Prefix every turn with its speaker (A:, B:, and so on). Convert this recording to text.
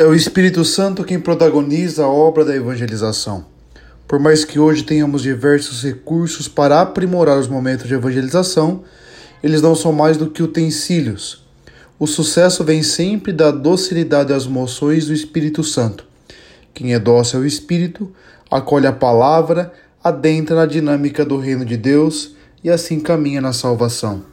A: É o Espírito Santo quem protagoniza a obra da evangelização. Por mais que hoje tenhamos diversos recursos para aprimorar os momentos de evangelização, eles não são mais do que utensílios. O sucesso vem sempre da docilidade às moções do Espírito Santo. Quem é dócil ao Espírito, acolhe a palavra, adentra na dinâmica do reino de Deus e assim caminha na salvação.